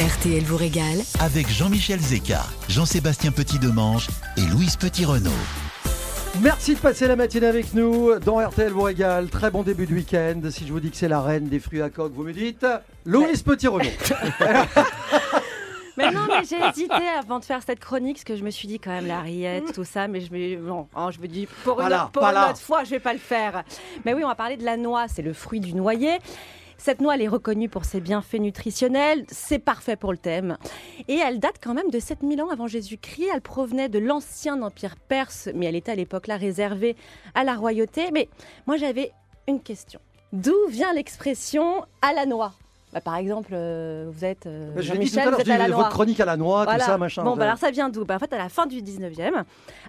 RTL vous régale avec Jean-Michel Zeka, Jean-Sébastien Petit-Demange et Louise Petit-Renault. Merci de passer la matinée avec nous dans RTL vous régale. Très bon début de week-end. Si je vous dis que c'est la reine des fruits à coque, vous me dites Louise Petit-Renault. Mais non, mais j'ai hésité avant de faire cette chronique, parce que je me suis dit quand même la rillette, tout ça, mais je me, bon, hein, je me dis pour une, Voilà, pour une autre fois, je vais pas le faire. Mais oui, on va parler de la noix, c'est le fruit du noyer. Cette noix, est reconnue pour ses bienfaits nutritionnels, c'est parfait pour le thème. Et elle date quand même de 7000 ans avant Jésus-Christ. Elle provenait de l'ancien empire perse, mais elle était à l'époque là réservée à la royauté. Mais moi, j'avais une question. D'où vient l'expression à la noix Bah, Par exemple, euh, vous êtes euh, Je l'ai dit tout à Jean-Michel, vous êtes à la noix. votre chronique à la noix, Voilà. tout ça, machin. Bon, bah alors ça vient d'où? Bah, En fait, à la fin du 19e,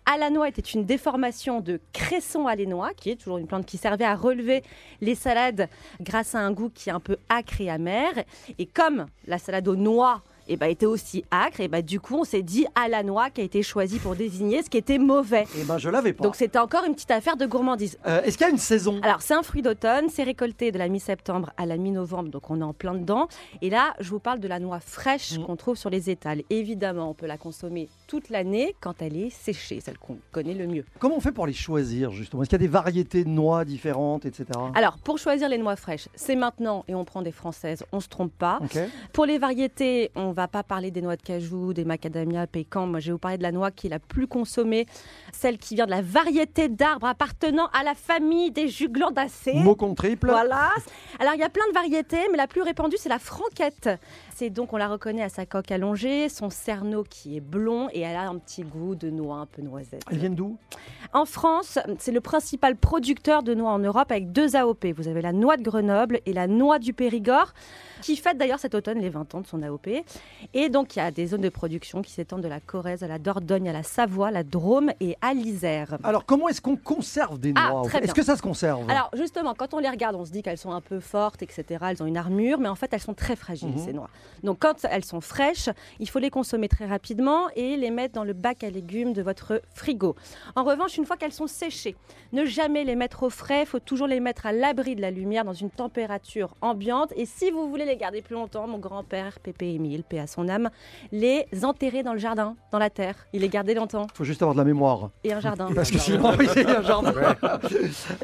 Alanois était une déformation de cresson alénois, qui est toujours une plante qui servait à relever les salades grâce à un goût qui est un peu acre et amer. Et comme la salade aux noix eh ben, était aussi acre, et ben, du coup, on s'est dit à la noix qui a été choisi pour désigner ce qui était mauvais. Eh ben, je l'avais pas. Donc c'était encore une petite affaire de gourmandise. Euh, Est-ce qu'il y a une saison? Alors, c'est un fruit d'automne, c'est récolté de la mi-septembre à la mi-novembre, donc on est en plein dedans. Et là, je vous parle de la noix fraîche Mhm. qu'on trouve sur les étals. Évidemment, on peut la consommer toute l'année quand elle est séchée, celle qu'on connaît le mieux. Comment on fait pour les choisir, justement? Est-ce qu'il y a des variétés de noix différentes, etc. Alors, pour choisir les noix fraîches, c'est maintenant et on prend des françaises, on se trompe pas. Ok. Pour les variétés, on va pas parler des noix de cajou, des macadamia, pécan. Moi, je vais vous parler de la noix qui est la plus consommée, celle qui vient de la variété d'arbres appartenant à la famille des juglandacées. Mot contre triple. Voilà. Alors, il y a plein de variétés, mais la plus répandue, c'est la franquette. C'est donc, on la reconnaît à sa coque allongée, son cerneau qui est blond et elle a un petit goût de noix, un peu noisette. Elles viennent d'où? En France, c'est le principal producteur de noix en Europe avec deux AOP. Vous avez la noix de Grenoble et la noix du Périgord, qui fête d'ailleurs cet automne les 20 ans de son AOP. Et donc, il y a des zones de production qui s'étendent de la Corrèze à la Dordogne, à la Savoie, la Drôme et à l'Isère. Alors, comment est-ce qu'on conserve des Ah, noix très Est-ce que ça se conserve? Alors justement, quand on les regarde, on se dit qu'elles sont un peu fortes, etc. Elles ont une armure, mais en fait, elles sont très fragiles, Mhm. ces noix. Donc quand elles sont fraîches, il faut les consommer très rapidement et les mettre dans le bac à légumes de votre frigo. En revanche, une fois qu'elles sont séchées, ne jamais les mettre au frais, il faut toujours les mettre à l'abri de la lumière dans une température ambiante. Et si vous voulez les garder plus longtemps, mon grand-père, Pépé Émile, paix à son âme, les enterrer dans le jardin, dans la terre. Il les gardait longtemps. Il faut juste avoir de la mémoire. Et un jardin. Parce que sinon, oui, il y a un jardin.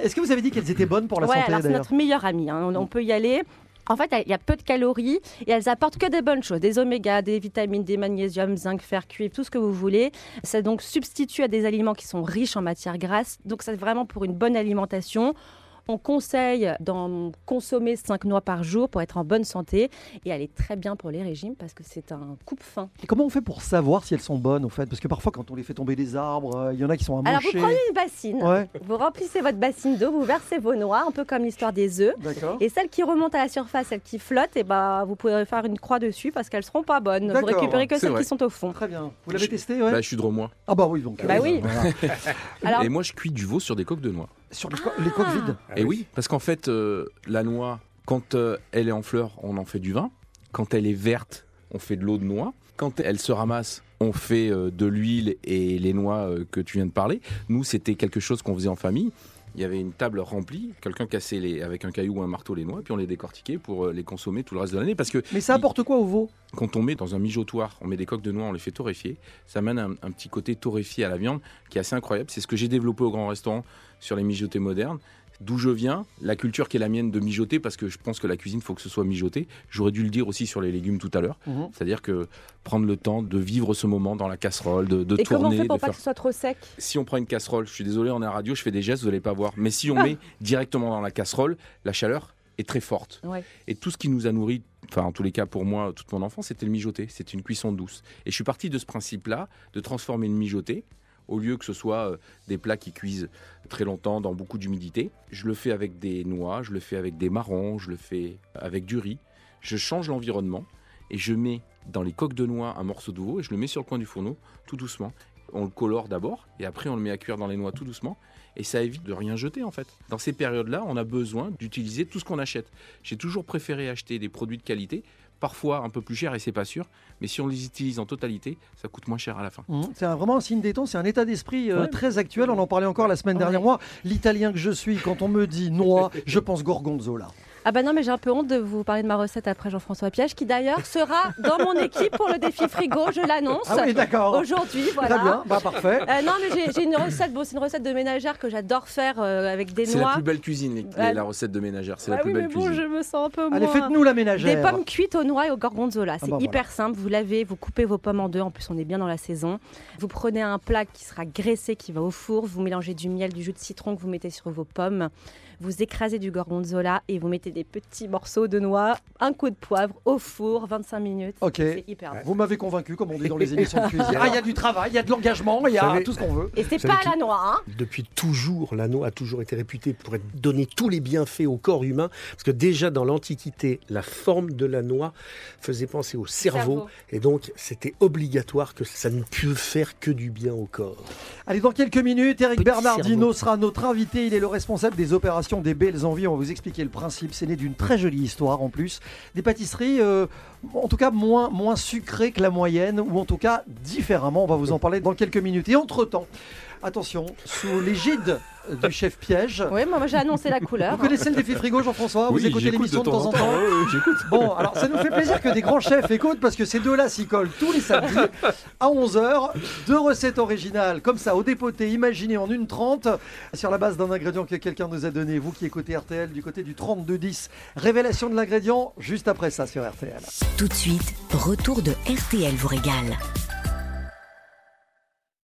Est-ce que vous avez dit qu'elles étaient bonnes pour la ouais, santé alors c'est notre meilleur ami. hein. On, on peut y aller. En fait, il y a peu de calories et elles apportent que des bonnes choses, des oméga, des vitamines, des magnésium, zinc, fer, cuivre, tout ce que vous voulez. Ça donc substitue à des aliments qui sont riches en matières grasses. Donc c'est vraiment pour une bonne alimentation. On conseille d'en consommer 5 noix par jour pour être en bonne santé et elle est très bien pour les régimes parce que c'est un coupe-faim. Et comment on fait pour savoir si elles sont bonnes au fait? Parce que parfois, quand on les fait tomber des arbres, euh, il y en a qui sont Alors vous amochés. prenez une bassine, Ouais, vous remplissez votre bassine d'eau, vous versez vos noix, un peu comme l'histoire des œufs. d'accord. Et celles qui remontent à la surface, celles qui flottent, et bah, vous pouvez faire une croix dessus parce qu'elles seront pas bonnes. Vous récupérez que celles vrai. qui sont au fond. Très bien. Vous l'avez testé ouais? Bah, je suis dromois. Ah bah oui, donc. Bah euh, oui. voilà. Alors, Et moi, je cuis du veau sur des coques de noix. Sur les, co- les coques vides. Et oui, parce qu'en fait, euh, la noix, quand euh, elle est en fleur, on en fait du vin. Quand elle est verte, on fait de l'eau de noix. Quand elle se ramasse, on fait euh, de l'huile et les noix euh, que tu viens de parler. Nous, c'était quelque chose qu'on faisait en famille. Il y avait une table remplie, quelqu'un cassait les, avec un caillou ou un marteau les noix, puis on les décortiquait pour euh, les consommer tout le reste de l'année. Parce que Mais ça apporte quoi au veau? quand on met dans un mijotoir, on met des coques de noix, on les fait torréfier, ça amène un, un petit côté torréfié à la viande qui est assez incroyable. C'est ce que j'ai développé au grand restaurant sur les mijotés modernes. D'où je viens, la culture qui est la mienne de mijoter, parce que je pense que la cuisine, faut que ce soit mijoté. J'aurais dû le dire aussi sur les légumes tout à l'heure. Mhm. C'est-à-dire que prendre le temps de vivre ce moment dans la casserole, de, de et comment on tourner, fait pour de pas faire que ce soit trop sec? Si on prend une casserole, je suis désolé, on est à la radio, je fais des gestes, vous n'allez pas voir. Mais si on met directement dans la casserole, la chaleur est très forte. Ouais. Et tout ce qui nous a nourri, enfin en tous les cas pour moi, toute mon enfance, c'était le mijoté. C'était une cuisson douce. Et je suis parti de ce principe-là, de transformer le mijoté, au lieu que ce soit euh, des plats qui cuisent très longtemps dans beaucoup d'humidité. Je le fais avec des noix, je le fais avec des marrons, je le fais avec du riz. Je change l'environnement et je mets dans les coques de noix un morceau de veau et je le mets sur le coin du fourneau tout doucement. On le colore d'abord et après on le met à cuire dans les noix tout doucement et ça évite de rien jeter en fait. Dans ces périodes-là, on a besoin d'utiliser tout ce qu'on achète. J'ai toujours préféré acheter des produits de qualité, parfois un peu plus chers et c'est pas sûr, mais si on les utilise en totalité, ça coûte moins cher à la fin. Mhm. C'est vraiment un signe des temps, c'est un état d'esprit euh, Ouais. très actuel. On en parlait encore la semaine dernière. Moi, l'italien que je suis, quand on me dit noix, je pense gorgonzola. Ah bah non, mais j'ai un peu honte de vous parler de ma recette après Jean-François Piège, qui d'ailleurs sera dans mon équipe pour le défi frigo, je l'annonce. Ah oui, d'accord. Aujourd'hui, voilà. Très bien, bah, parfait. Euh, non, mais j'ai- une recette, bon, c'est une recette de ménagère que j'adore faire euh, avec des C'est la noix. plus belle cuisine, les- Ouais. la recette de ménagère. C'est Ah la plus oui, mais belle bon, cuisine. je me sens un peu Allez, moins- faites-nous la Des ménagère. pommes cuites aux noix et au gorgonzola. C'est bah, hyper simple. Vous lavez, vous coupez vos pommes en deux. En plus, on est bien dans la saison. Vous prenez un plat qui sera graissé, qui va au four. Vous mélangez du miel, du jus de citron que vous mettez sur vos pommes. Vous écrasez du gorgonzola et vous mettez des petits morceaux de noix, un coup de poivre au four, 25 minutes. Ok. C'est hyper bon. Vous m'avez convaincu, comme on dit dans les émissions de cuisine. Ah, il y a du travail, il y a de l'engagement, il y a savez- tout ce qu'on veut. Et c'est pas la noix, hein Depuis toujours, la noix a toujours été réputée pour être- donner tous les bienfaits au corps humain, parce que déjà dans l'Antiquité, la forme de la noix faisait penser au cerveau, Cerveau. et donc c'était obligatoire que ça ne pût faire que du bien au corps. Allez, dans quelques minutes, Eric Petit Bernardino cerveau. sera notre invité. Il est le responsable des opérations des Belles Envies. On va vous expliquer le principe. C'est d'une très jolie histoire en plus. Des pâtisseries, euh, en tout cas, moins, moins sucrées que la moyenne, ou en tout cas différemment. On va vous en parler dans quelques minutes. Et entre-temps, attention, sous l'égide du chef piège. Oui, moi j'ai annoncé la couleur. Vous connaissez le défi frigo, Jean-François Vous Oui, écoutez j'écoute l'émission de temps en temps ouais, j'écoute. Bon, alors ça nous fait plaisir que des grands chefs écoutent parce que ces deux-là s'y collent tous les samedis à 11h. Deux recettes originales comme ça, au dépoté, imaginées en une trente sur la base d'un ingrédient que quelqu'un nous a donné. Vous qui écoutez RTL du côté du 3210. Révélation de l'ingrédient juste après ça sur RTL. Tout de suite, retour de RTL vous régale.